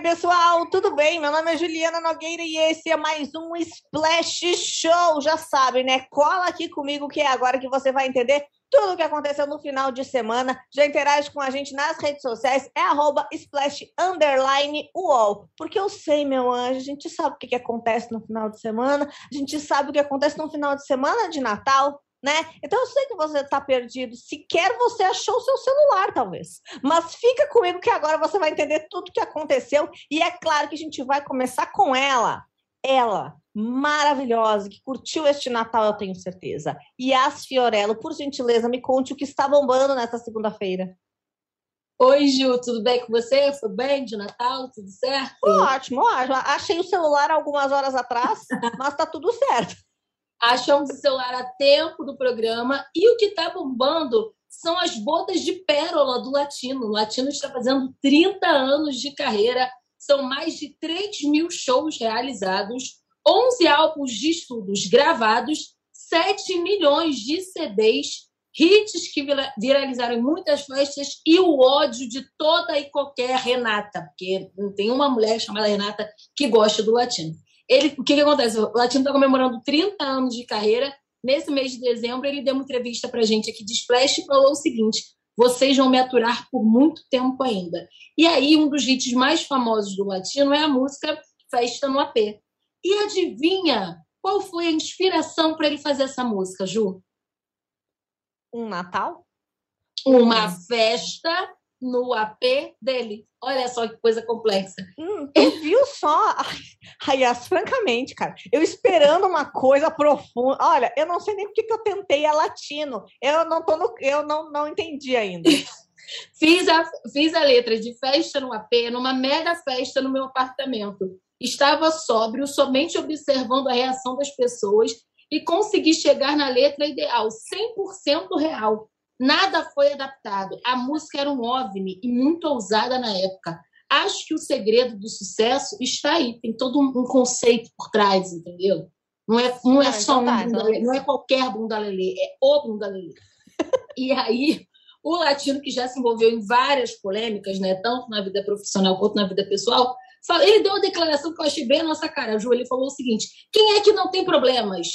Oi, pessoal, tudo bem? Meu nome é Juliana Nogueira e esse é mais um Splash Show. Já sabe, né? Cola aqui comigo que é agora que você vai entender tudo o que aconteceu no final de semana. Já interage com a gente nas redes sociais, é arroba splash underline UOL. Porque eu sei, meu anjo, a gente sabe o que, que acontece no final de semana, a gente sabe o que acontece no final de semana de Natal, né? Então eu sei que você está perdido. Sequer você achou o seu celular, talvez. Mas fica comigo que agora você vai entender tudo o que aconteceu. E é claro que a gente vai começar com ela. Ela, maravilhosa, que curtiu este Natal, eu tenho certeza. Yas Fiorello, por gentileza, me conte o que está bombando nessa segunda-feira. Oi, Ju, tudo bem com você? Foi bem de Natal? Tudo certo? Ótimo, ótimo. Achei o celular algumas horas atrás, mas tá tudo certo achamos o celular a tempo do programa e o que está bombando são as bodas de pérola do Latino. O Latino está fazendo 30 anos de carreira, são mais de 3 mil shows realizados, 11 álbuns de estudos gravados, 7 milhões de CDs, hits que viralizaram em muitas festas e o ódio de toda e qualquer Renata, porque não tem uma mulher chamada Renata que gosta do Latino. Ele, o que, que acontece? O Latino está comemorando 30 anos de carreira. Nesse mês de dezembro, ele deu uma entrevista para a gente aqui de Splash e falou o seguinte: vocês vão me aturar por muito tempo ainda. E aí, um dos hits mais famosos do Latino é a música Festa no AP. E adivinha qual foi a inspiração para ele fazer essa música, Ju? Um Natal? Uma festa no AP dele. Olha só que coisa complexa. Hum, tu viu só? Ai, Yas, francamente, cara, eu esperando uma coisa profunda. Olha, eu não sei nem porque que eu tentei a latino. Eu não tô no, eu não, não entendi ainda. fiz, a, fiz a letra de festa no AP, numa mega festa no meu apartamento. Estava sóbrio, somente observando a reação das pessoas e consegui chegar na letra ideal, 100% real. Nada foi adaptado. A música era um OVNI e muito ousada na época. Acho que o segredo do sucesso está aí. Tem todo um conceito por trás, entendeu? Não é, não é só um bunda então. não é qualquer bunda lelê, é o bunda lelê. e aí, o latino que já se envolveu em várias polêmicas, né, tanto na vida profissional quanto na vida pessoal, ele deu uma declaração que eu achei bem a nossa cara, Ju. Ele falou o seguinte: quem é que não tem problemas?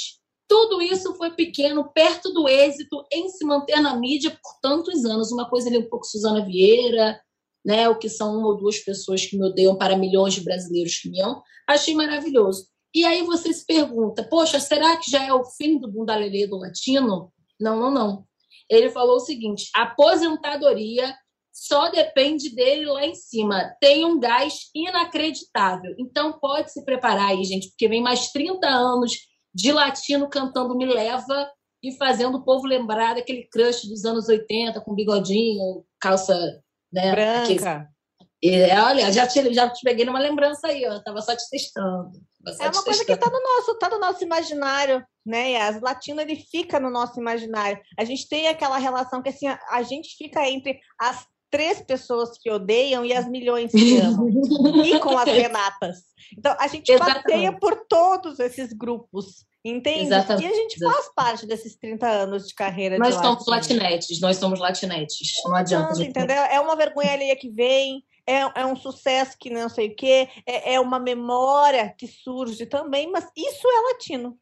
Tudo isso foi pequeno, perto do êxito em se manter na mídia por tantos anos. Uma coisa ali um pouco Suzana Vieira, né, o que são uma ou duas pessoas que me odeiam para milhões de brasileiros que me amam. Achei maravilhoso. E aí você se pergunta, poxa, será que já é o fim do bundalelê do latino? Não, não, não. Ele falou o seguinte, aposentadoria só depende dele lá em cima. Tem um gás inacreditável. Então pode se preparar aí, gente, porque vem mais 30 anos de latino cantando Me Leva e fazendo o povo lembrar daquele crush dos anos 80 com bigodinho, calça né, branca. É, olha, já te, já te peguei numa lembrança aí, ó. Tava só te testando. Só é uma coisa que tá no nosso, tá no nosso imaginário, né? E as latino ele fica no nosso imaginário. A gente tem aquela relação que assim, a, a gente fica entre as três pessoas que odeiam e as milhões que amam. e com as Renatas. Então, a gente Exatamente. passeia por todos esses grupos. Entende? Exatamente. E a gente faz parte desses 30 anos de carreira. Nós de somos latinetes, nós somos latinetes. Não adianta. Não, entendeu? É uma vergonha alheia que vem, é, é um sucesso que não sei o quê, é, é uma memória que surge também, mas isso é latino.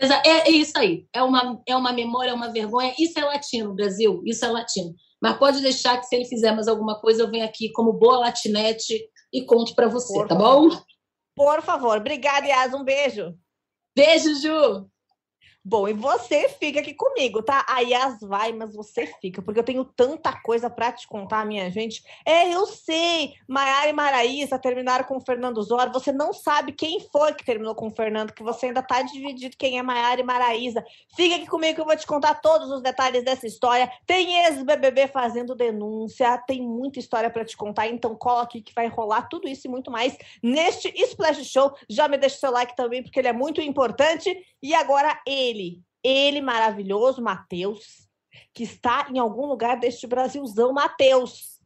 É, é isso aí. É uma, é uma memória, é uma vergonha. Isso é latino, Brasil. Isso é latino. Mas pode deixar que se ele fizer mais alguma coisa, eu venho aqui como boa latinete e conto para você, Por tá favor. bom? Por favor. Obrigada, Yas. Um beijo. Beijo, Ju. Bom, e você fica aqui comigo, tá? A Yas vai, mas você fica, porque eu tenho tanta coisa para te contar, minha gente. É, eu sei, Maiara e Maraísa terminaram com o Fernando Zor. Você não sabe quem foi que terminou com o Fernando, que você ainda tá dividido quem é Maiara e Maraísa. Fica aqui comigo que eu vou te contar todos os detalhes dessa história. Tem ex-BBB fazendo denúncia, tem muita história para te contar, então cola aqui que vai rolar tudo isso e muito mais neste Splash Show. Já me deixa seu like também, porque ele é muito importante. E agora ele ele, ele maravilhoso, Matheus, que está em algum lugar deste Brasilzão, Matheus.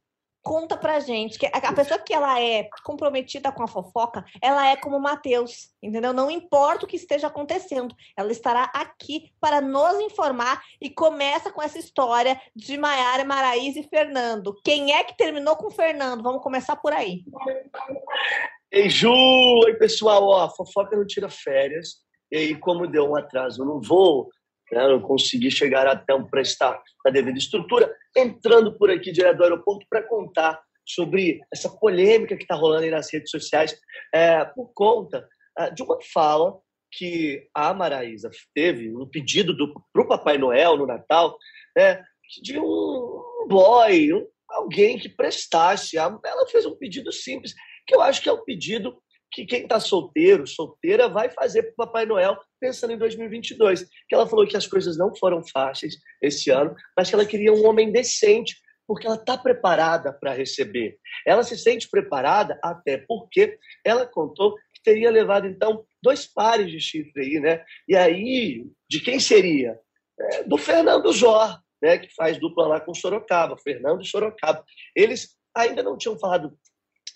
conta pra gente que a pessoa que ela é comprometida com a fofoca, ela é como Mateus, entendeu? Não importa o que esteja acontecendo, ela estará aqui para nos informar e começa com essa história de Maiara, Maraísa e Fernando. Quem é que terminou com o Fernando? Vamos começar por aí. Ei, Ju! Oi, pessoal! Ó, fofoca não tira férias. E aí, como deu um atraso no voo, né, não consegui chegar a tempo para estar na devida estrutura, entrando por aqui direto do aeroporto para contar sobre essa polêmica que está rolando aí nas redes sociais é, por conta é, de uma fala que a Maraísa teve, um pedido para o Papai Noel no Natal, né, de um boy, um, alguém que prestasse. Ela fez um pedido simples, que eu acho que é o pedido que quem está solteiro, solteira, vai fazer para Papai Noel pensando em 2022. Que ela falou que as coisas não foram fáceis esse ano, mas que ela queria um homem decente, porque ela está preparada para receber. Ela se sente preparada até porque ela contou que teria levado, então, dois pares de chifre aí, né? E aí, de quem seria? É, do Fernando Jor, né? Que faz dupla lá com Sorocaba, Fernando e Sorocaba. Eles ainda não tinham falado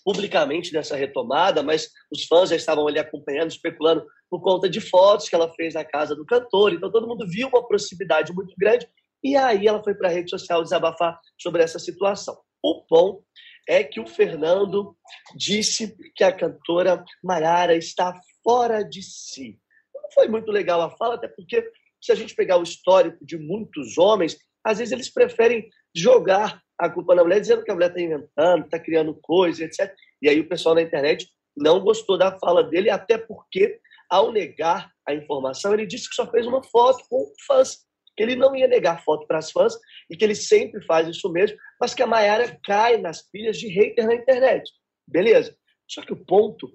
publicamente dessa retomada, mas os fãs já estavam ali acompanhando, especulando por conta de fotos que ela fez na casa do cantor. Então todo mundo viu uma proximidade muito grande e aí ela foi para a rede social desabafar sobre essa situação. O bom é que o Fernando disse que a cantora Mayara está fora de si. Não foi muito legal a fala, até porque se a gente pegar o histórico de muitos homens, às vezes eles preferem jogar a culpa na mulher, dizendo que a mulher está inventando, está criando coisas, etc. E aí o pessoal na internet não gostou da fala dele, até porque, ao negar a informação, ele disse que só fez uma foto com fãs, que ele não ia negar foto para as fãs e que ele sempre faz isso mesmo, mas que a Mayara cai nas pilhas de hater na internet. Beleza. Só que o ponto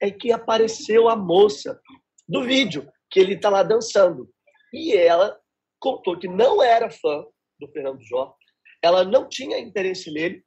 é que apareceu a moça do vídeo, que ele está lá dançando. E ela contou que não era fã do Fernando Jó, ela não tinha interesse nele,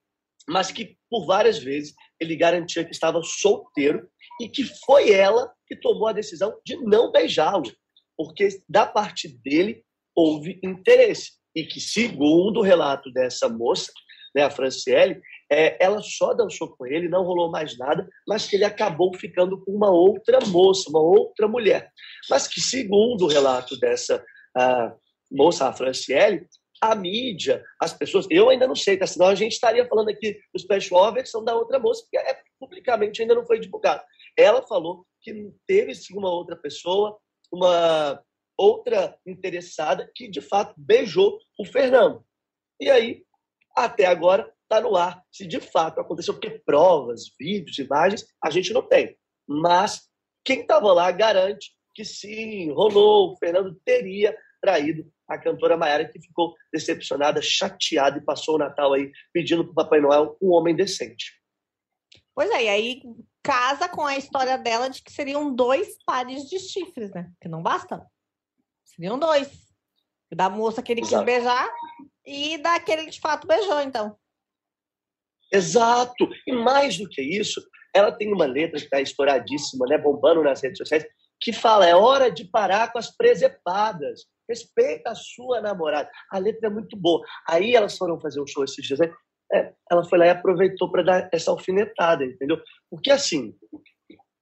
mas que por várias vezes ele garantia que estava solteiro e que foi ela que tomou a decisão de não beijá-lo, porque da parte dele houve interesse e que, segundo o relato dessa moça, né, a Franciele, é, ela só dançou com ele, não rolou mais nada, mas que ele acabou ficando com uma outra moça, uma outra mulher. Mas que, segundo o relato dessa a moça, a Franciele, a mídia, as pessoas. Eu ainda não sei, tá? senão a gente estaria falando aqui dos pet versão da outra moça, que é, publicamente ainda não foi divulgado. Ela falou que teve sim uma outra pessoa, uma outra interessada, que de fato beijou o Fernando. E aí, até agora, está no ar se de fato aconteceu, porque provas, vídeos, imagens, a gente não tem. Mas quem estava lá garante que sim, rolou, o Fernando teria traído a cantora Maiara, que ficou decepcionada, chateada e passou o Natal aí pedindo para o Papai Noel um homem decente. Pois é, e aí casa com a história dela de que seriam dois pares de chifres, né? Que não basta. Seriam dois. Da moça que ele Exato. quis beijar e daquele que de fato beijou, então. Exato. E mais do que isso, ela tem uma letra que está estouradíssima, né? Bombando nas redes sociais, que fala: é hora de parar com as presepadas. Respeita a sua namorada. A letra é muito boa. Aí elas foram fazer um show esses dias. Né? É, ela foi lá e aproveitou para dar essa alfinetada, entendeu? Porque assim,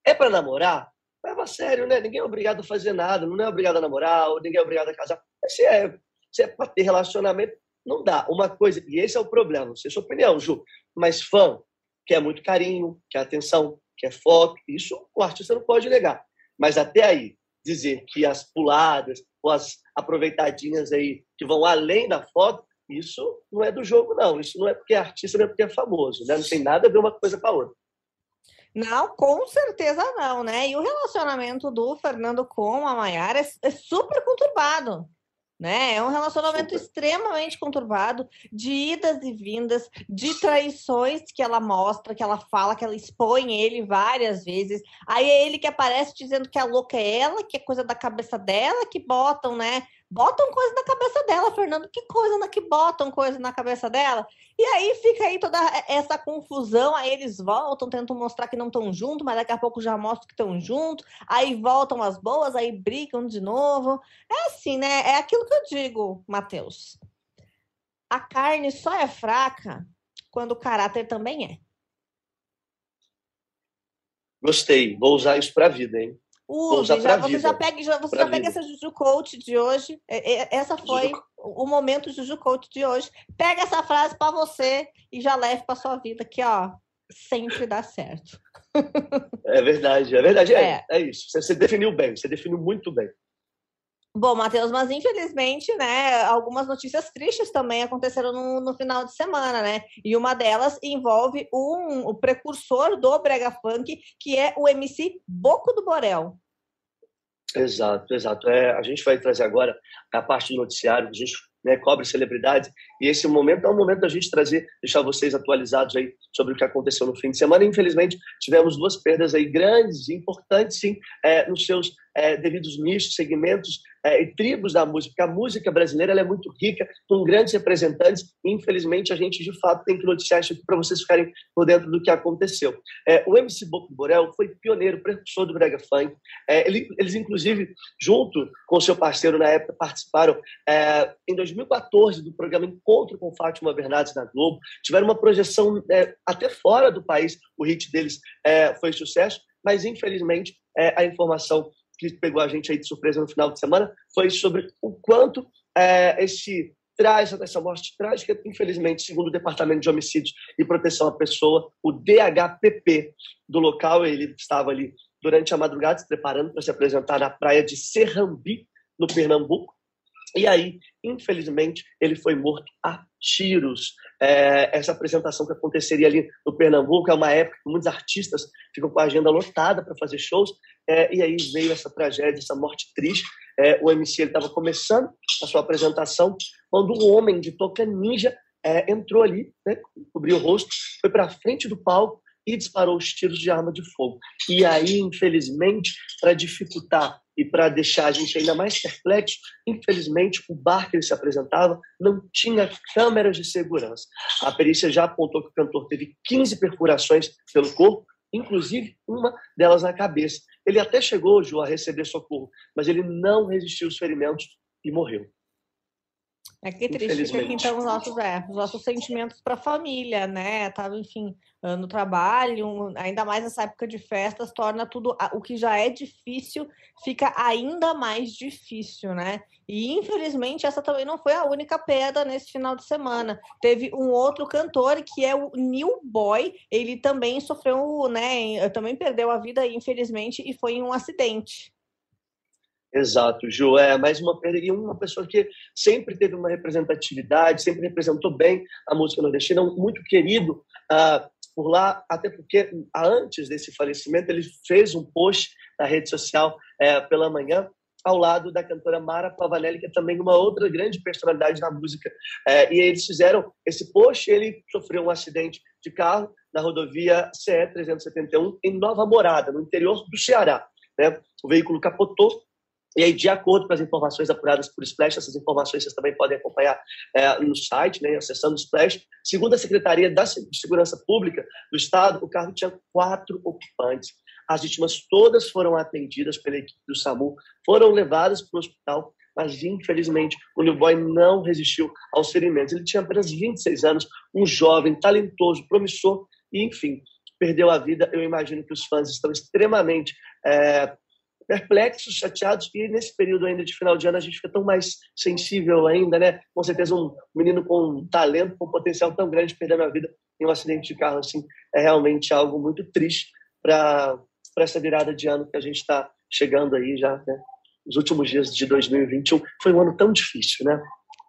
é para namorar, leva a sério, né? Ninguém é obrigado a fazer nada, não é obrigado a namorar, ninguém é obrigado a casar. Se é, é para ter relacionamento, não dá. Uma coisa, e esse é o problema, não sei a sua opinião, Ju, mas fã quer muito carinho, quer atenção, quer foto, isso o artista não pode negar. Mas até aí, dizer que as puladas ou as aproveitadinhas aí que vão além da foto, isso não é do jogo, não. Isso não é porque é artista, não é porque é famoso, né? Não tem nada a ver uma coisa com a outra. Não, com certeza não, né? E o relacionamento do Fernando com a Maiara é, é super conturbado né? É um relacionamento Super. extremamente conturbado, de idas e vindas, de traições que ela mostra, que ela fala, que ela expõe ele várias vezes. Aí é ele que aparece dizendo que a louca é ela, que é coisa da cabeça dela, que botam, né? Botam coisa na cabeça dela, Fernando. Que coisa na que botam coisa na cabeça dela? E aí fica aí toda essa confusão. Aí eles voltam, tentam mostrar que não estão juntos, mas daqui a pouco já mostram que estão juntos. Aí voltam as boas, aí brigam de novo. É assim, né? É aquilo que eu digo, Matheus. A carne só é fraca quando o caráter também é. Gostei, vou usar isso para a vida, hein? Já, você vida. já pega, já, você já pega essa Juju Coach de hoje. Essa foi Juju... o momento Juju Coach de hoje. Pega essa frase para você e já leve para sua vida, que ó, sempre dá certo. É verdade, é verdade. É, é. é isso. Você, você definiu bem, você definiu muito bem. Bom, Matheus, mas infelizmente, né, algumas notícias tristes também aconteceram no, no, final de semana, né? E uma delas envolve um, o precursor do Brega Funk, que é o MC Boco do Borel. Exato, exato. É, a gente vai trazer agora a parte do noticiário, a gente né, cobre celebridades. E esse momento é um momento da gente trazer, deixar vocês atualizados aí sobre o que aconteceu no fim de semana. Infelizmente, tivemos duas perdas aí grandes, importantes, sim, é, nos seus é, devidos nichos, segmentos é, e tribos da música. Porque a música brasileira é muito rica, com grandes representantes. E, infelizmente, a gente, de fato, tem que noticiar isso aqui para vocês ficarem por dentro do que aconteceu. É, o MC Boco Borel foi pioneiro, precursor do Brega Funk. É, ele, eles, inclusive, junto com seu parceiro na época, participaram é, em 2014 do programa Encontro com Fátima Bernardes na Globo. Tiveram uma projeção é, até fora do país. O hit deles foi sucesso mas infelizmente a informação que pegou a gente aí de surpresa no final de semana foi sobre o quanto é, esse traz essa morte trágica, infelizmente, segundo o Departamento de Homicídios e Proteção à Pessoa, o DHPP do local, ele estava ali durante a madrugada se preparando para se apresentar na praia de Serrambi, no Pernambuco, e aí, infelizmente, ele foi morto a tiros. É, essa apresentação que aconteceria ali no Pernambuco é uma época que muitos artistas ficam com a agenda lotada para fazer shows. É, e aí veio essa tragédia, essa morte triste. É, o MC estava começando a sua apresentação quando um homem de toca ninja é, entrou ali, né, cobriu o rosto, foi para frente do palco e disparou os tiros de arma de fogo. E aí, infelizmente, para dificultar e para deixar a gente ainda mais perplexo, infelizmente, o bar que ele se apresentava não tinha câmeras de segurança. A perícia já apontou que o cantor teve 15 perfurações pelo corpo, inclusive uma delas na cabeça. Ele até chegou, Ju, a receber socorro, mas ele não resistiu aos ferimentos e morreu. É que triste fica aqui, então, os nossos, é, os nossos sentimentos para a família, né? Tava, enfim, ah, no trabalho, ainda mais nessa época de festas, torna tudo o que já é difícil, fica ainda mais difícil, né? E infelizmente essa também não foi a única perda nesse final de semana. Teve um outro cantor que é o New Boy, ele também sofreu, né? Também perdeu a vida, infelizmente, e foi em um acidente. Exato, Ju. É mais uma perda e uma pessoa que sempre teve uma representatividade, sempre representou bem a música nordestina, muito querido uh, por lá, até porque antes desse falecimento ele fez um post na rede social uh, pela manhã ao lado da cantora Mara Pavanelli, que é também uma outra grande personalidade na música. Uh, e eles fizeram esse post, ele sofreu um acidente de carro na rodovia CE 371 em Nova Morada, no interior do Ceará. Né? O veículo capotou e aí, de acordo com as informações apuradas por Splash, essas informações vocês também podem acompanhar é, no site, né, acessando o Splash. Segundo a Secretaria da Segurança Pública do Estado, o carro tinha quatro ocupantes. As vítimas todas foram atendidas pela equipe do SAMU, foram levadas para o hospital, mas infelizmente o New Boy não resistiu aos ferimentos. Ele tinha apenas 26 anos, um jovem, talentoso, promissor, e enfim, perdeu a vida. Eu imagino que os fãs estão extremamente é, perplexos, chateados, e nesse período ainda de final de ano a gente fica tão mais sensível ainda, né? Com certeza um menino com um talento, com um potencial tão grande perdendo a vida em um acidente de carro, assim, é realmente algo muito triste para essa virada de ano que a gente está chegando aí já, né? Os últimos dias de 2021 foi um ano tão difícil, né?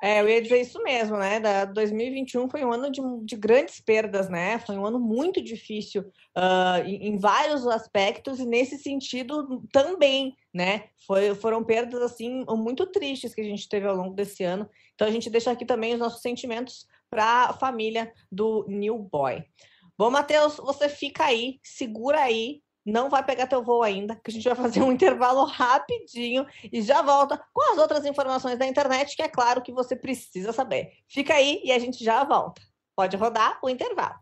É, eu ia dizer isso mesmo, né? Da 2021 foi um ano de, de grandes perdas, né? Foi um ano muito difícil uh, em, em, vários aspectos e nesse sentido também, né? Foi, foram perdas assim muito tristes que a gente teve ao longo desse ano. Então a gente deixa aqui também os nossos sentimentos para a família do New Boy. Bom, Matheus, você fica aí, segura aí, não vai pegar teu voo ainda, que a gente vai fazer um intervalo rapidinho e já volta com as outras informações da internet, que é claro que você precisa saber. Fica aí e a gente já volta. Pode rodar o intervalo.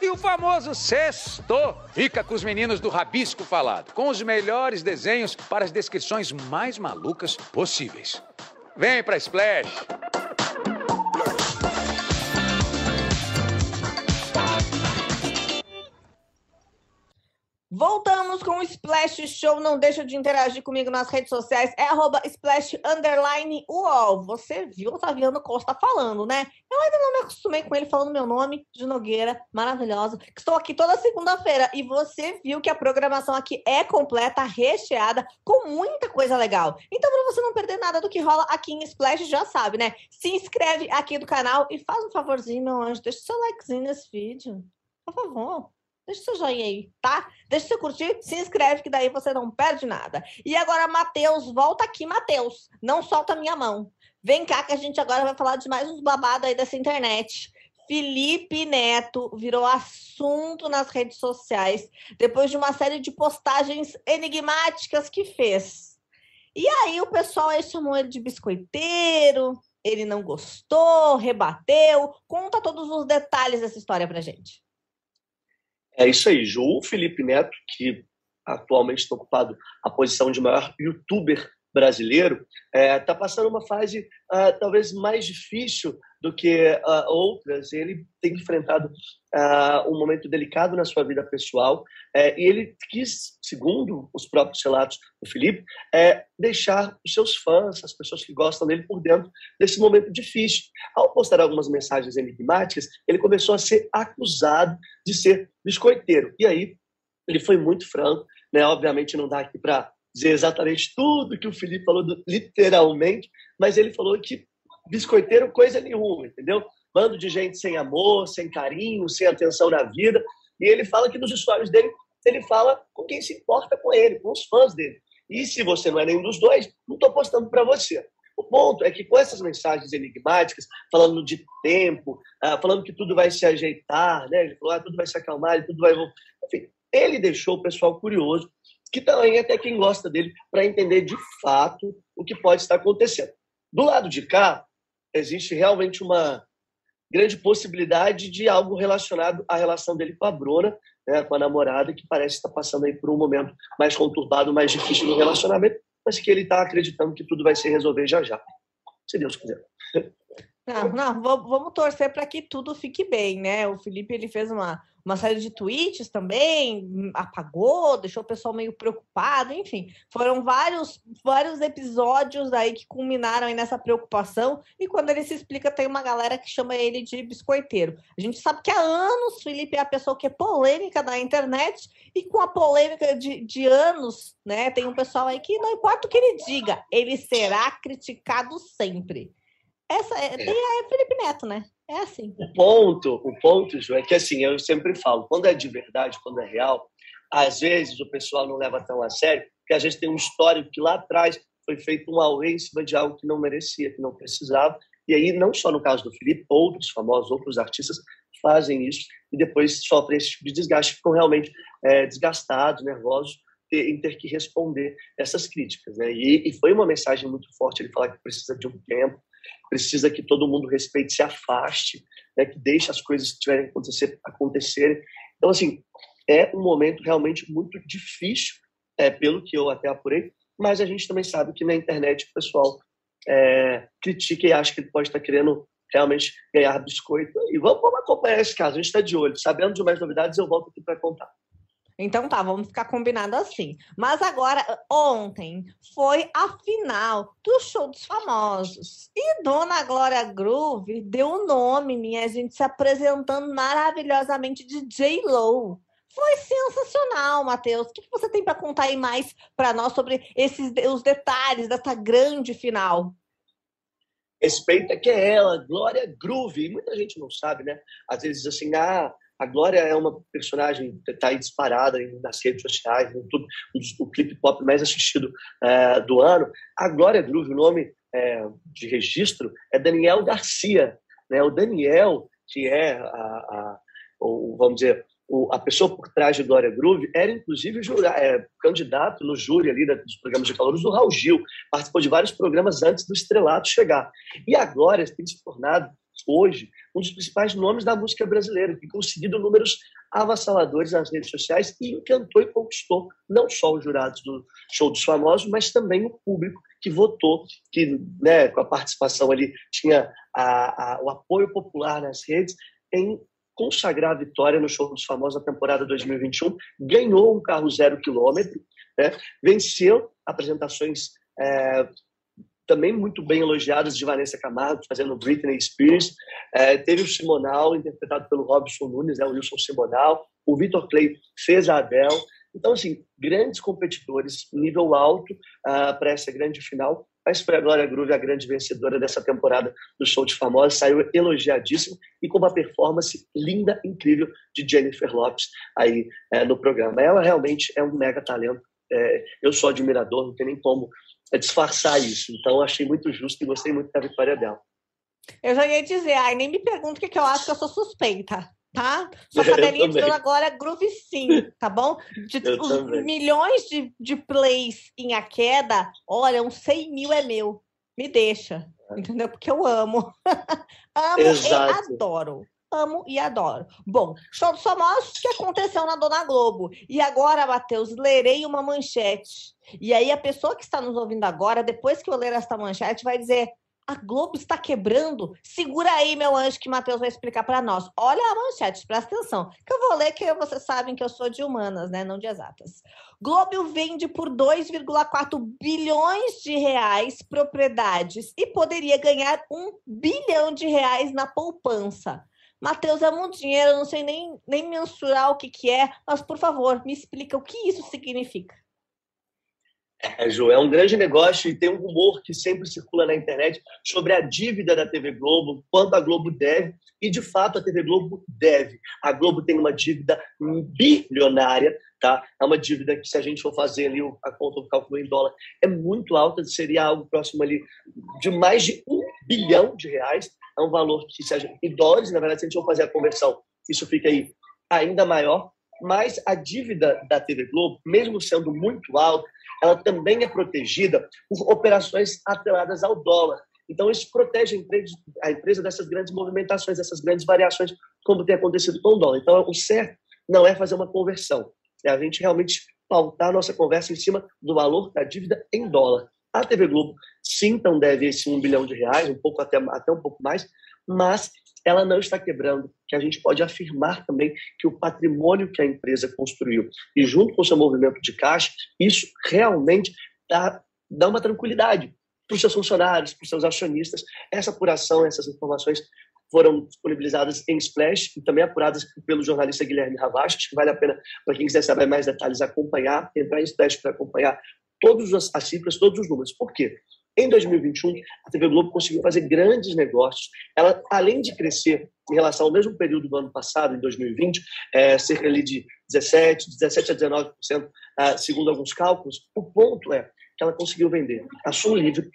E o famoso sexto fica com os meninos do Rabisco Falado, com os melhores desenhos para as descrições mais malucas possíveis. Vem pra Splash! Voltamos com o Splash Show. Não deixa de interagir comigo nas redes sociais. É arroba Splash Underline UOL. Você viu o Otaviano Costa falando, né? Eu ainda não me acostumei com ele falando meu nome, de Nogueira, maravilhosa. Estou aqui toda segunda-feira e você viu que a programação aqui é completa, recheada, com muita coisa legal. Então, para você não perder nada do que rola aqui em Splash, já sabe, né? Se inscreve aqui do canal e faz um favorzinho, meu anjo. Deixa seu likezinho nesse vídeo. Por favor. Deixa seu joinha aí, tá? Deixa seu curtir, se inscreve, que daí você não perde nada. E agora, Matheus, volta aqui, Matheus. Não solta minha mão. Vem cá que a gente agora vai falar de mais uns babados aí dessa internet. Felipe Neto virou assunto nas redes sociais depois de uma série de postagens enigmáticas que fez. E aí o pessoal aí chamou ele de biscoiteiro, ele não gostou, rebateu. Conta todos os detalhes dessa história pra gente. É isso aí, Ju. Felipe Neto, que atualmente está ocupado a posição de maior youtuber brasileiro, está é, tá passando uma fase uh, talvez mais difícil do que uh, outras. Ele tem enfrentado uh, um momento delicado na sua vida pessoal é, e ele quis, segundo os próprios relatos do Felipe, é, deixar os seus fãs, as pessoas que gostam dele, por dentro desse momento difícil. Ao postar algumas mensagens enigmáticas, ele começou a ser acusado de ser biscoiteiro. E aí ele foi muito franco, né? Obviamente não dá aqui para dizer exatamente tudo que o Felipe falou, literalmente, mas ele falou que biscoiteiro coisa nenhuma, entendeu? Bando de gente sem amor, sem carinho, sem atenção na vida. E ele fala que nos stories dele, ele fala com quem se importa com ele, com os fãs dele. E se você não é nenhum dos dois, não estou postando para você. O ponto é que com essas mensagens enigmáticas, falando de tempo, uh, falando que tudo vai se ajeitar, né? ele falou, ah, tudo vai se acalmar, tudo vai... Enfim, ele deixou o pessoal curioso, que também até quem gosta dele, para entender de fato o que pode estar acontecendo. Do lado de cá, existe realmente uma grande possibilidade de algo relacionado à relação dele com a Bruna, né, com a namorada, que parece estar passando aí por um momento mais conturbado, mais difícil no relacionamento, mas que ele está acreditando que tudo vai se resolver já já, se Deus quiser. Não, não, vamos torcer para que tudo fique bem, né? O Felipe ele fez uma, uma série de tweets também, apagou, deixou o pessoal meio preocupado, enfim. Foram vários, vários episódios aí que culminaram aí nessa preocupação. E quando ele se explica, tem uma galera que chama ele de biscoiteiro. A gente sabe que há anos Felipe é a pessoa que é polêmica da internet, e com a polêmica de, de anos, né? Tem um pessoal aí que não importa o que ele diga, ele será criticado sempre. Essa é, é. tem a Felipe Neto, né? É assim. O ponto, o ponto, Ju, é que assim, eu sempre falo, quando é de verdade, quando é real, às vezes o pessoal não leva tão a sério, porque às vezes tem um histórico que lá atrás foi feito um auê em cima de algo que não merecia, que não precisava. E aí, não só no caso do Felipe, outros famosos, outros artistas fazem isso e depois sofrem esse tipo de desgaste, ficam realmente é, desgastados, nervosos em ter que responder essas críticas. Né? E, e, foi uma mensagem muito forte ele falar que precisa de um tempo, precisa que todo mundo respeite, se afaste, né, que deixe as coisas que tiverem acontecer acontecerem. Então, assim, é um momento realmente muito difícil, é, pelo que eu até apurei, mas a gente também sabe que na internet o pessoal é, critica e acha que ele pode estar querendo realmente ganhar biscoito. E vamos, vamos acompanhar esse caso, a gente está de olho. Sabendo de mais novidades, eu volto aqui para contar. Então tá, vamos ficar combinado assim. Mas agora, ontem foi a final do show dos famosos. E Dona Glória Groove deu o nome, minha gente, se apresentando maravilhosamente de J-Lo. Foi sensacional, Matheus. O que você tem para contar aí mais para nós sobre esses os detalhes dessa grande final? Respeita que é ela, Glória Groove. Muita gente não sabe, né? Às vezes assim, ah, a Glória é uma personagem que está aí disparada nas redes sociais, em tudo, o clipe pop mais assistido é, do ano. A Glória Groove, o nome é, de registro é Daniel Garcia. Né? O Daniel, que é a, a o, vamos dizer, o, a pessoa por trás de Glória Groove era inclusive jura, é, candidato no júri ali dos programas de calouros do Raul Gil, participou de vários programas antes do estrelato chegar. E a Glória tem se tornado hoje um dos principais nomes da música brasileira, que conseguiu números avassaladores nas redes sociais e encantou e conquistou não só os jurados do Show dos Famosos, mas também o público que votou, que né, com a participação ali tinha a, a, o apoio popular nas redes em consagrar a vitória no Show dos Famosos na temporada 2021, ganhou um carro zero quilômetro, né, venceu apresentações é, também muito bem elogiadas de Vanessa Camargo, fazendo Britney Spears. É, teve o Simonal, interpretado pelo Robson Nunes, né, o Wilson Simonal. O Vitor Clay fez a Adele. Então, assim, grandes competidores, nível alto uh, para essa grande final. Mas foi a Glória Groove a grande vencedora dessa temporada do Show de Famosos. Saiu elogiadíssima e com uma performance linda, incrível de Jennifer Lopes aí é, no programa. Ela realmente é um mega talento. É, eu sou admirador, não tem nem como é disfarçar isso. Então, achei muito justo e gostei muito da vitória dela. Eu já ia dizer, ai, nem me pergunto o que, que eu acho que eu sou suspeita, tá? Sua cadelinha de agora é groove sim, tá bom? De, os milhões de, de plays em A Queda, olha, uns 100 mil é meu. Me deixa, é. entendeu? Porque eu amo. amo Exato. e adoro amo e adoro. Bom, show dos famosos que aconteceu na Dona Globo. E agora, Matheus, lerei uma manchete. E aí a pessoa que está nos ouvindo agora, depois que eu ler esta manchete, vai dizer: a Globo está quebrando? Segura aí, meu anjo, que Matheus vai explicar para nós. Olha a manchete, presta atenção. Que eu vou ler, que vocês sabem que eu sou de humanas, né? Não de exatas. Globo vende por 2,4 bilhões de reais propriedades e poderia ganhar um bilhão de reais na poupança. Matheus, é muito dinheiro, eu não sei nem, nem mensurar o que, que é, mas por favor, me explica o que isso significa. É, Ju, é um grande negócio e tem um rumor que sempre circula na internet sobre a dívida da TV Globo, quanto a Globo deve, e de fato a TV Globo deve. A Globo tem uma dívida bilionária, tá? É uma dívida que, se a gente for fazer ali a conta do cálculo em dólar, é muito alta, seria algo próximo ali de mais de um bilhão de reais. É um valor que, se em dólares, na verdade, se a gente for fazer a conversão, isso fica aí ainda maior. Mas a dívida da TV Globo, mesmo sendo muito alta, ela também é protegida por operações atreladas ao dólar. Então, isso protege a empresa, a empresa dessas grandes movimentações, dessas grandes variações, como tem acontecido com o dólar. Então, o certo não é fazer uma conversão, é a gente realmente pautar a nossa conversa em cima do valor da dívida em dólar. A TV Globo, sim, então deve esse um bilhão de reais, um pouco até, até um pouco mais, mas ela não está quebrando, que a gente pode afirmar também que o patrimônio que a empresa construiu e junto com o seu movimento de caixa, isso realmente dá, dá uma tranquilidade para os seus funcionários, para os seus acionistas. Essa apuração, essas informações foram disponibilizadas em Splash e também apuradas pelo jornalista Guilherme. Acho que vale a pena, para quem quiser saber mais detalhes, acompanhar, entrar em Splash para acompanhar todas as cifras, todos os números. Por quê? Em 2021, a TV Globo conseguiu fazer grandes negócios. Ela, além de crescer em relação ao mesmo período do ano passado, em 2020, é, cerca ali de 17, 17 a 19%, ah, segundo alguns cálculos, o ponto é que ela conseguiu vender a Som Livre,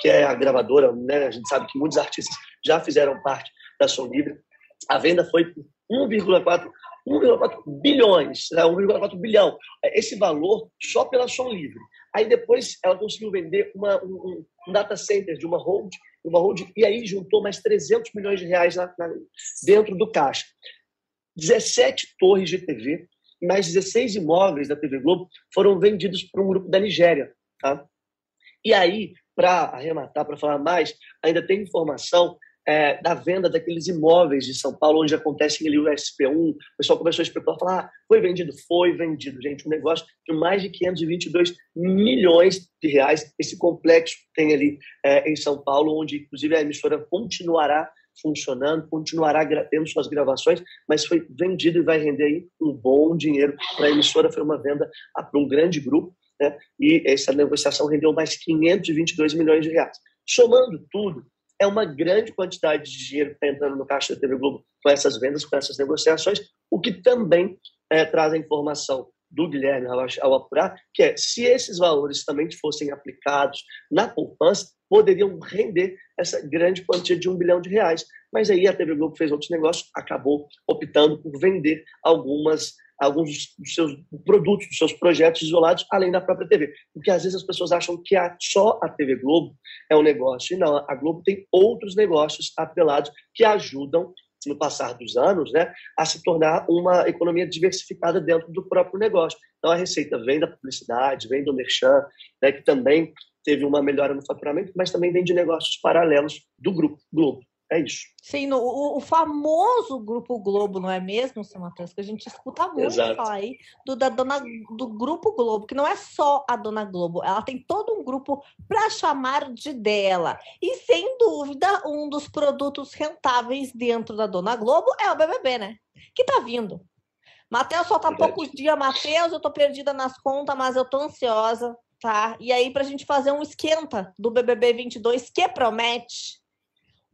que é a gravadora, né? a gente sabe que muitos artistas já fizeram parte da Som Livre. A venda foi 1,4 1,4 bilhões, né? 1,4 bilhão. Esse valor só pela Som Livre. Aí depois ela conseguiu vender uma, um, um, data center de uma hold, uma hold, e aí juntou mais 300 milhões de reais na, na, dentro do caixa. 17 torres de TV, mais 16 imóveis da TV Globo foram vendidos para um grupo da Nigéria. Tá? E aí, para arrematar, para falar mais, ainda tem informação é, da venda daqueles imóveis de São Paulo, onde acontece ali o SP1, o pessoal começou a especular, falar, ah, foi vendido? Foi vendido, gente, um negócio de mais de 522 milhões de reais, esse complexo tem ali é, em São Paulo, onde inclusive a emissora continuará funcionando, continuará tendo suas gravações, mas foi vendido e vai render aí um bom dinheiro para a emissora, foi uma venda para um grande grupo, né? e essa negociação rendeu mais 522 milhões de reais. Somando tudo, é uma grande quantidade de dinheiro que está entrando no caixa da TV Globo com essas vendas, com essas negociações, o que também é, traz a informação do Guilherme ao, apurar, que é se esses valores também fossem aplicados na poupança, poderiam render essa grande quantia de um bilhão de reais. Mas aí a TV Globo fez outros negócios, acabou optando por vender algumas alguns dos seus produtos, dos seus projetos isolados, além da própria TV. Porque às vezes as pessoas acham que só a TV Globo é um negócio. E não, a Globo tem outros negócios atrelados que ajudam, no passar dos anos, né, a se tornar uma economia diversificada dentro do próprio negócio. Então a receita vem da publicidade, vem do merchan, né, que também teve uma melhora no faturamento, mas também vem de negócios paralelos do grupo Globo. É isso. Sim, no, o, o, famoso Grupo Globo, não é mesmo, seu Matheus? Que a gente escuta muito Exato. falar aí do, da dona, do Grupo Globo, que não é só a Dona Globo, ela tem todo um grupo para chamar de dela. E sem dúvida, um dos produtos rentáveis dentro da Dona Globo é o BBB, né? Que tá vindo. Matheus, só tá poucos dias, Matheus, eu tô perdida nas contas, mas eu tô ansiosa, tá? E aí, pra gente fazer um esquenta do BBB 22 que promete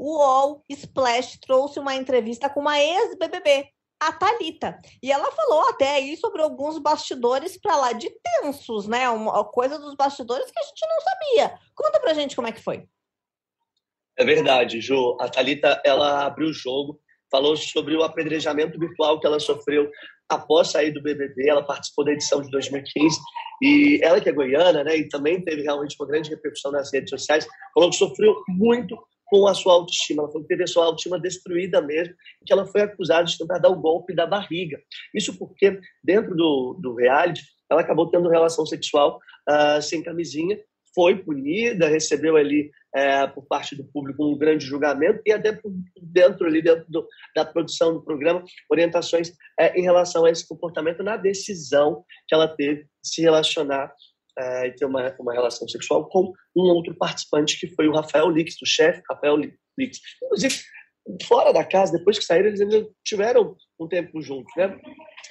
o UOL Splash trouxe uma entrevista com uma ex-BBB, a Talita. E ela falou até aí sobre alguns bastidores para lá de tensos, né? Uma coisa dos bastidores que a gente não sabia. Conta pra gente como é que foi. É verdade, Ju. A Talita ela abriu o jogo, falou sobre o apedrejamento virtual que ela sofreu após sair do BBB. Ela participou da edição de 2015 e ela que é goiana, né? E também teve realmente uma grande repercussão nas redes sociais. Falou que sofreu muito com a sua autoestima. Ela falou que teve a sua autoestima destruída mesmo, que ela foi acusada de tentar dar o golpe da barriga. Isso porque, dentro do, do reality, ela acabou tendo relação sexual uh, sem camisinha, foi punida, recebeu ali é, por parte do público um grande julgamento e até por dentro ali dentro do, da produção do programa orientações é, em relação a esse comportamento na decisão que ela teve de se relacionar é, e ter uma, uma relação sexual com um outro participante, que foi o Rafael Lix, o chefe Rafael Lix. Inclusive, fora da casa, depois que saíram, eles ainda tiveram um tempo juntos, né?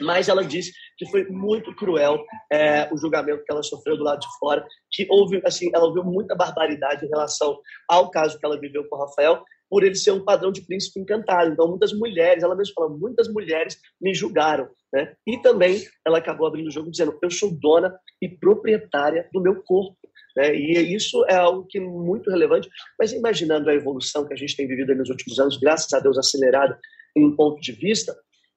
Mas ela disse que foi muito cruel é, o julgamento que ela sofreu do lado de fora, que houve, assim, ela ouviu muita barbaridade em relação ao caso que ela viveu com o Rafael, por ele ser um padrão de príncipe encantado. Então, muitas mulheres, ela mesma fala, muitas mulheres me julgaram. Né? E também ela acabou abrindo o jogo dizendo: eu sou dona e proprietária do meu corpo. Né? E isso é algo que é muito relevante. Mas imaginando a evolução que a gente tem vivido nos últimos anos, graças a Deus acelerada em um ponto de vista,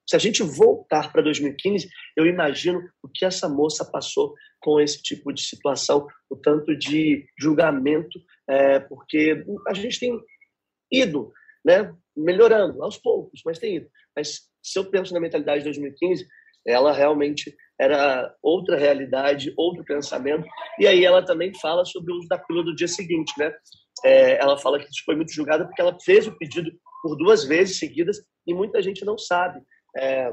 se a gente voltar para 2015, eu imagino o que essa moça passou com esse tipo de situação, o tanto de julgamento, é, porque a gente tem ido, né, melhorando aos poucos, mas tem ido. Mas se eu penso na mentalidade de 2015, ela realmente era outra realidade, outro pensamento. E aí ela também fala sobre o uso da pílula do dia seguinte, né? É, ela fala que isso foi muito julgada porque ela fez o pedido por duas vezes seguidas e muita gente não sabe é,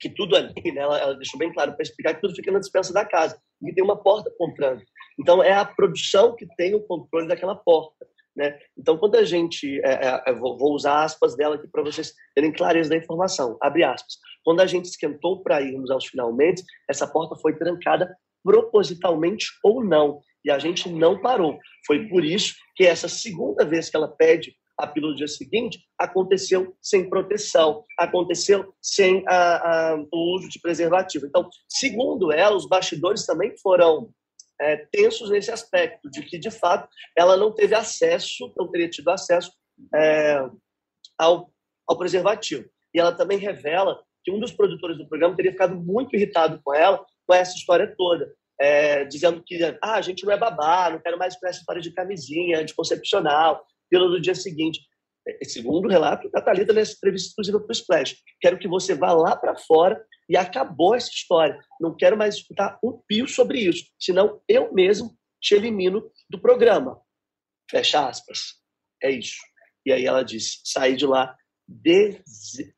que tudo ali, né? Ela, ela deixou bem claro para explicar que tudo fica na dispensa da casa e tem uma porta comprando. Então é a produção que tem o controle daquela porta. Né? Então, quando a gente, é, é, vou usar aspas dela aqui para vocês terem clareza da informação, abre aspas. Quando a gente esquentou para irmos aos finalmente, essa porta foi trancada propositalmente ou não, e a gente não parou. Foi por isso que essa segunda vez que ela pede a pílula do dia seguinte aconteceu sem proteção, aconteceu sem a, a, o uso de preservativo. Então, segundo ela, os bastidores também foram é, tensos nesse aspecto, de que, de fato, ela não teve acesso, não teria tido acesso é, ao, ao preservativo. E ela também revela que um dos produtores do programa teria ficado muito irritado com ela, com essa história toda, é, dizendo que ah, a gente não é babá, não quero mais com essa história de camisinha, anticoncepcional, pelo do dia seguinte. É, segundo o relato da Thalita nessa entrevista exclusiva para o Splash. Quero que você vá lá para fora e acabou essa história. Não quero mais escutar um pio sobre isso, senão eu mesmo te elimino do programa. Fecha aspas. É isso. E aí ela disse: saí de lá des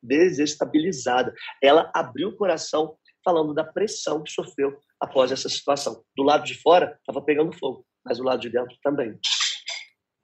desestabilizada. Ela abriu o coração falando da pressão que sofreu após essa situação. Do lado de fora, estava pegando fogo, mas do lado de dentro também.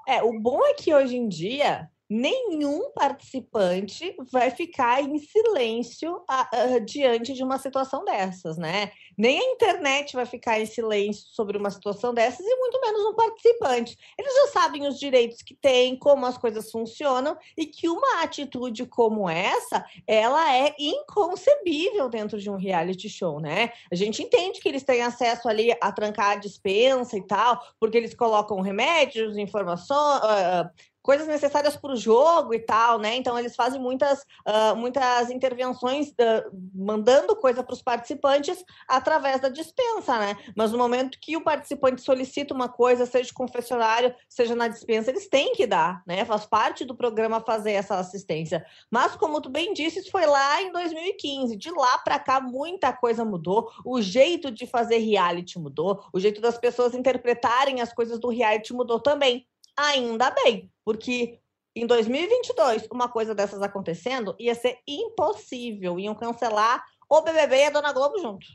É, o bom é que hoje em dia nenhum participante vai ficar em silêncio a, a, diante de uma situação dessas, né? Nem a internet vai ficar em silêncio sobre uma situação dessas e muito menos um participante. Eles já sabem os direitos que têm, como as coisas funcionam e que uma atitude como essa, ela é inconcebível dentro de um reality show, né? A gente entende que eles têm acesso ali a trancar a dispensa e tal, porque eles colocam remédios, informações, uh, coisas necessárias para o jogo e tal, né? Então eles fazem muitas, uh, muitas intervenções uh, mandando coisa para os participantes através da dispensa, né? Mas no momento que o participante solicita uma coisa, seja de confessionário, seja na dispensa, eles têm que dar, né? Faz parte do programa fazer essa assistência. Mas como tu bem disse, isso foi lá em 2015. De lá para cá muita coisa mudou. O jeito de fazer reality mudou. O jeito das pessoas interpretarem as coisas do reality mudou também ainda bem, porque em 2022, uma coisa dessas acontecendo ia ser impossível, iam cancelar o BBB e a Dona Globo junto.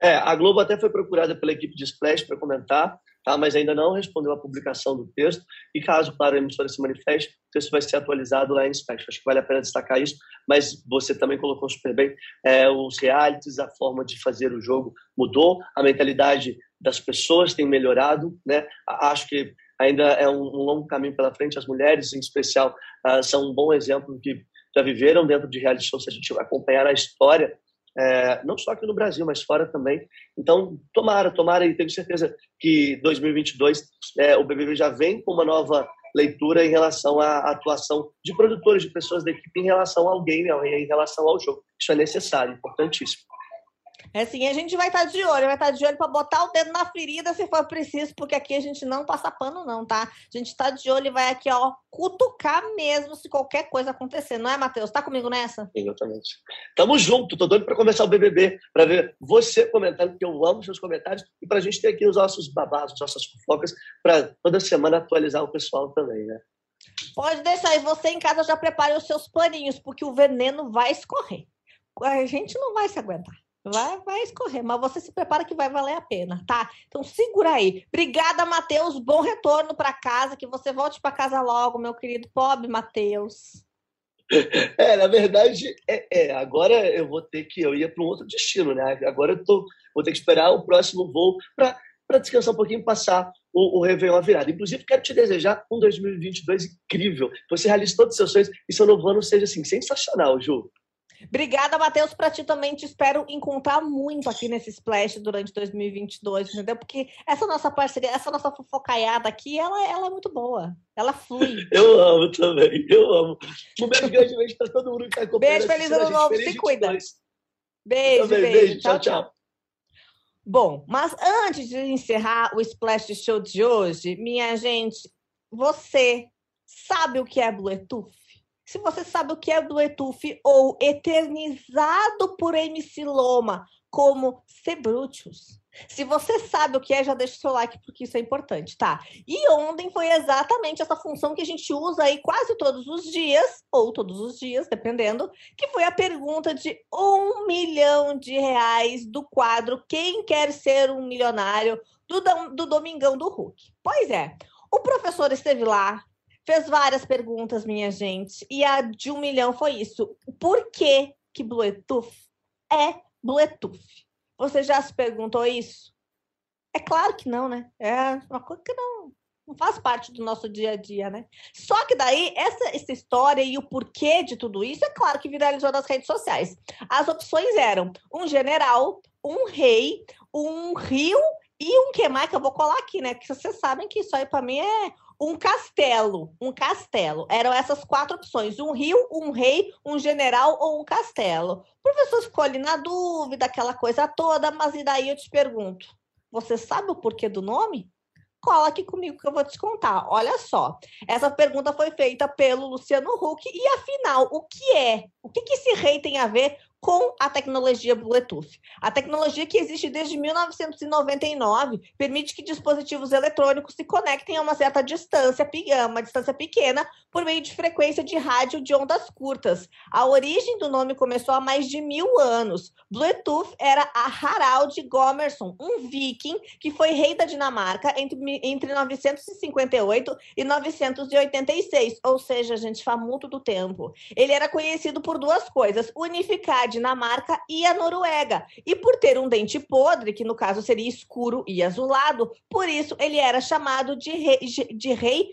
É, a Globo até foi procurada pela equipe de Splash para comentar, tá? mas ainda não respondeu a publicação do texto. E caso, claro, a emissora se manifeste, o texto vai ser atualizado lá em Splash. Acho que vale a pena destacar isso, mas você também colocou super bem. É, os realities, a forma de fazer o jogo mudou, a mentalidade das pessoas tem melhorado. Né? Acho que ainda é um, um longo caminho pela frente. As mulheres, em especial, uh, são um bom exemplo do que já viveram dentro de reality show, se a gente acompanhar a história, é, não só aqui no Brasil, mas fora também. Então, tomara, tomara, e tenho certeza que 2022 é, o BBB já vem com uma nova leitura em relação à atuação de produtores, de pessoas da equipe em relação ao game, em relação ao jogo. Isso é necessário, importantíssimo. É assim, a gente vai estar tá de olho, vai estar tá de olho para botar o dedo na ferida se for preciso, porque aqui a gente não passa pano, não, tá? A gente está de olho e vai aqui, ó, cutucar mesmo se qualquer coisa acontecer, não é, Matheus? Tá comigo nessa? Exatamente. Tamo junto, tô doido para começar o BBB, para ver você comentando, porque eu amo seus comentários, e para a gente ter aqui os nossos babados, as nossas fofocas, para toda semana atualizar o pessoal também, né? Pode deixar, e você em casa já prepare os seus paninhos, porque o veneno vai escorrer. A gente não vai se aguentar. Vai, vai escorrer, mas você se prepara que vai valer a pena, tá? Então segura aí. Obrigada, Matheus. Bom retorno para casa, que você volte para casa logo, meu querido pobre Matheus. É, na verdade, é, é, agora eu vou ter que eu ia para um outro destino, né? Agora eu tô, vou ter que esperar o próximo voo para para descansar um pouquinho e passar o, o Réveillon virada. Inclusive, quero te desejar um 2022 incrível. Você realize todos os seus sonhos e seu novo ano seja assim, sensacional, Ju. Obrigada, Matheus. Para ti também te espero encontrar muito aqui nesse Splash durante 2022, entendeu? Porque essa nossa parceria, essa nossa fofocaiada aqui, ela, ela é muito boa. Ela flui. Eu amo também, eu amo. Um beijo grande beijo para todo mundo que está acompanhando. Beijo, feliz ano novo, se cuida. Beijo, beijo, beijo. Tchau, tchau. tchau. Bom, mas antes de encerrar o Splash Show de hoje, minha gente, você sabe o que é Bluetooth? Se você sabe o que é Bluetooth ou eternizado por MC Loma como Sebrutus. Se você sabe o que é, já deixa o seu like, porque isso é importante, tá? E ontem foi exatamente essa função que a gente usa aí quase todos os dias, ou todos os dias, dependendo, que foi a pergunta de um milhão de reais do quadro Quem Quer Ser um Milionário, do, do Domingão do Hulk. Pois é, o professor esteve lá, fez várias perguntas, minha gente, e a de um milhão foi isso. Por que que Bluetooth é Bluetooth? Você já se perguntou isso? É claro que não, né? É uma coisa que não, não faz parte do nosso dia a dia, né? Só que daí, essa, essa história e o porquê de tudo isso, é claro que viralizou nas redes sociais. As opções eram um general, um rei, um rio e um que mais que eu vou colar aqui, né? Que vocês sabem que isso aí para mim é um castelo, um castelo. Eram essas quatro opções: um rio, um rei, um general ou um castelo. O professor ficou ali na dúvida, aquela coisa toda, mas e daí eu te pergunto: você sabe o porquê do nome? Cola aqui comigo que eu vou te contar. Olha só, essa pergunta foi feita pelo Luciano Huck e afinal, o que é? O que, que esse rei tem a ver com a tecnologia Bluetooth. A tecnologia que existe desde 1999 permite que dispositivos eletrônicos se conectem a uma certa distância, uma distância pequena, por meio de frequência de rádio de ondas curtas. A origem do nome começou há mais de mil anos. Bluetooth era a Harald Gomerson, um viking que foi rei da Dinamarca entre, entre 958 e 986, ou seja, gente faz muito do tempo. Ele era conhecido por duas coisas: unificar Dinamarca e a Noruega. E por ter um dente podre, que no caso seria escuro e azulado, por isso ele era chamado de rei, de rei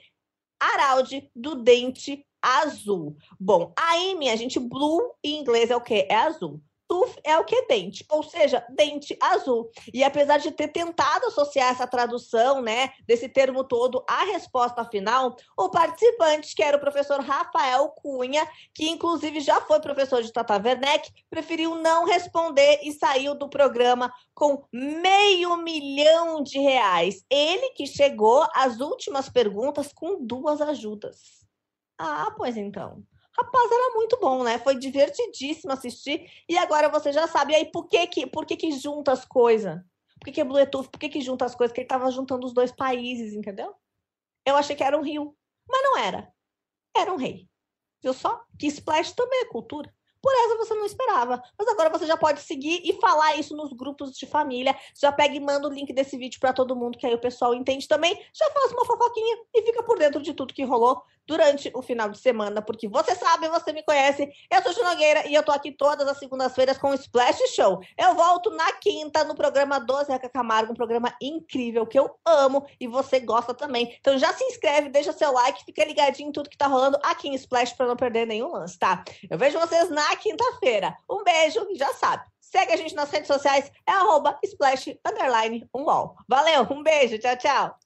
do dente azul. Bom, aí, minha gente, blue em inglês é o quê? É azul. Tooth é o que? Dente, ou seja, dente azul. E apesar de ter tentado associar essa tradução, né, desse termo todo à resposta final, o participante, que era o professor Rafael Cunha, que inclusive já foi professor de Tata Werneck, preferiu não responder e saiu do programa com meio milhão de reais. Ele que chegou às últimas perguntas com duas ajudas. Ah, pois então. Rapaz, era muito bom, né? Foi divertidíssimo assistir. E agora você já sabe. Aí, por que que, por que, que junta as coisas? Por que, que é Bluetooth? Por que, que junta as coisas? Porque ele tava juntando os dois países, entendeu? Eu achei que era um rio. Mas não era. Era um rei. Viu só? Que Splash também é cultura. Por essa você não esperava. Mas agora você já pode seguir e falar isso nos grupos de família. Já pega e manda o link desse vídeo para todo mundo, que aí o pessoal entende também. Já faz uma fofoquinha e fica por dentro de tudo que rolou durante o final de semana, porque você sabe, você me conhece. Eu sou Nogueira e eu tô aqui todas as segundas-feiras com o Splash Show. Eu volto na quinta no programa 12 Reca Camargo, um programa incrível que eu amo e você gosta também. Então já se inscreve, deixa seu like, fica ligadinho em tudo que tá rolando aqui em Splash para não perder nenhum lance, tá? Eu vejo vocês quinta-feira. Um beijo e já sabe. Segue a gente nas redes sociais, é arroba splash, underline, um Valeu, um beijo, tchau, tchau.